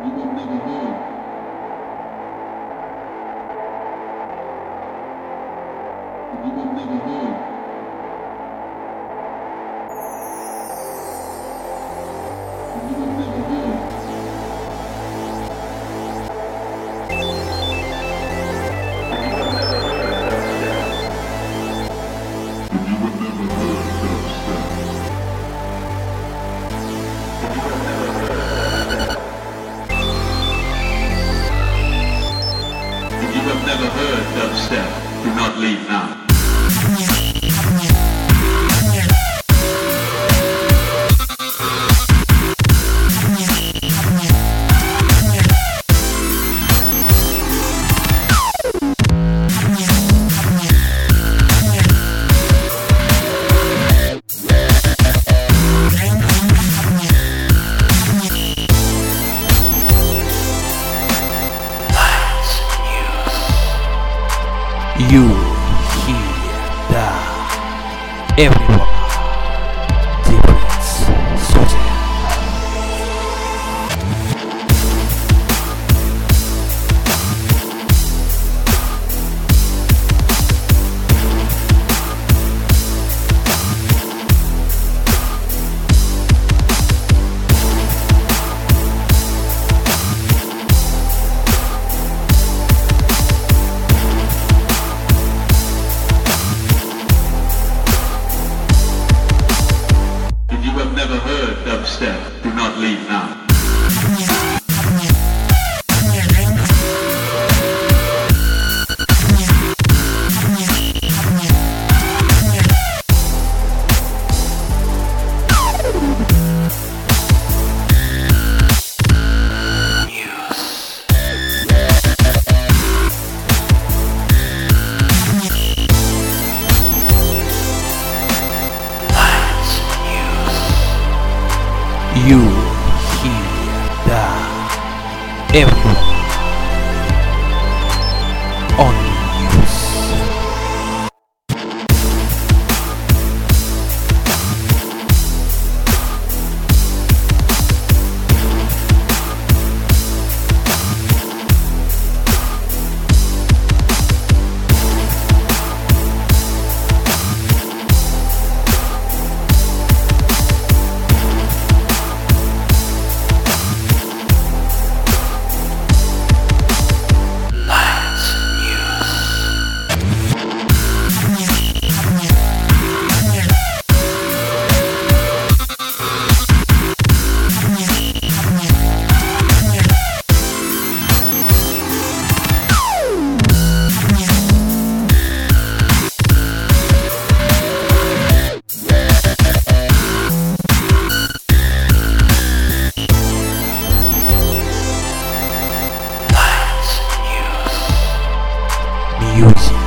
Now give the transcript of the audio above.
Thank you. Dubstep, do not leave now. You hear that everyone heard dubstep, do not leave now. You hear that everyone music.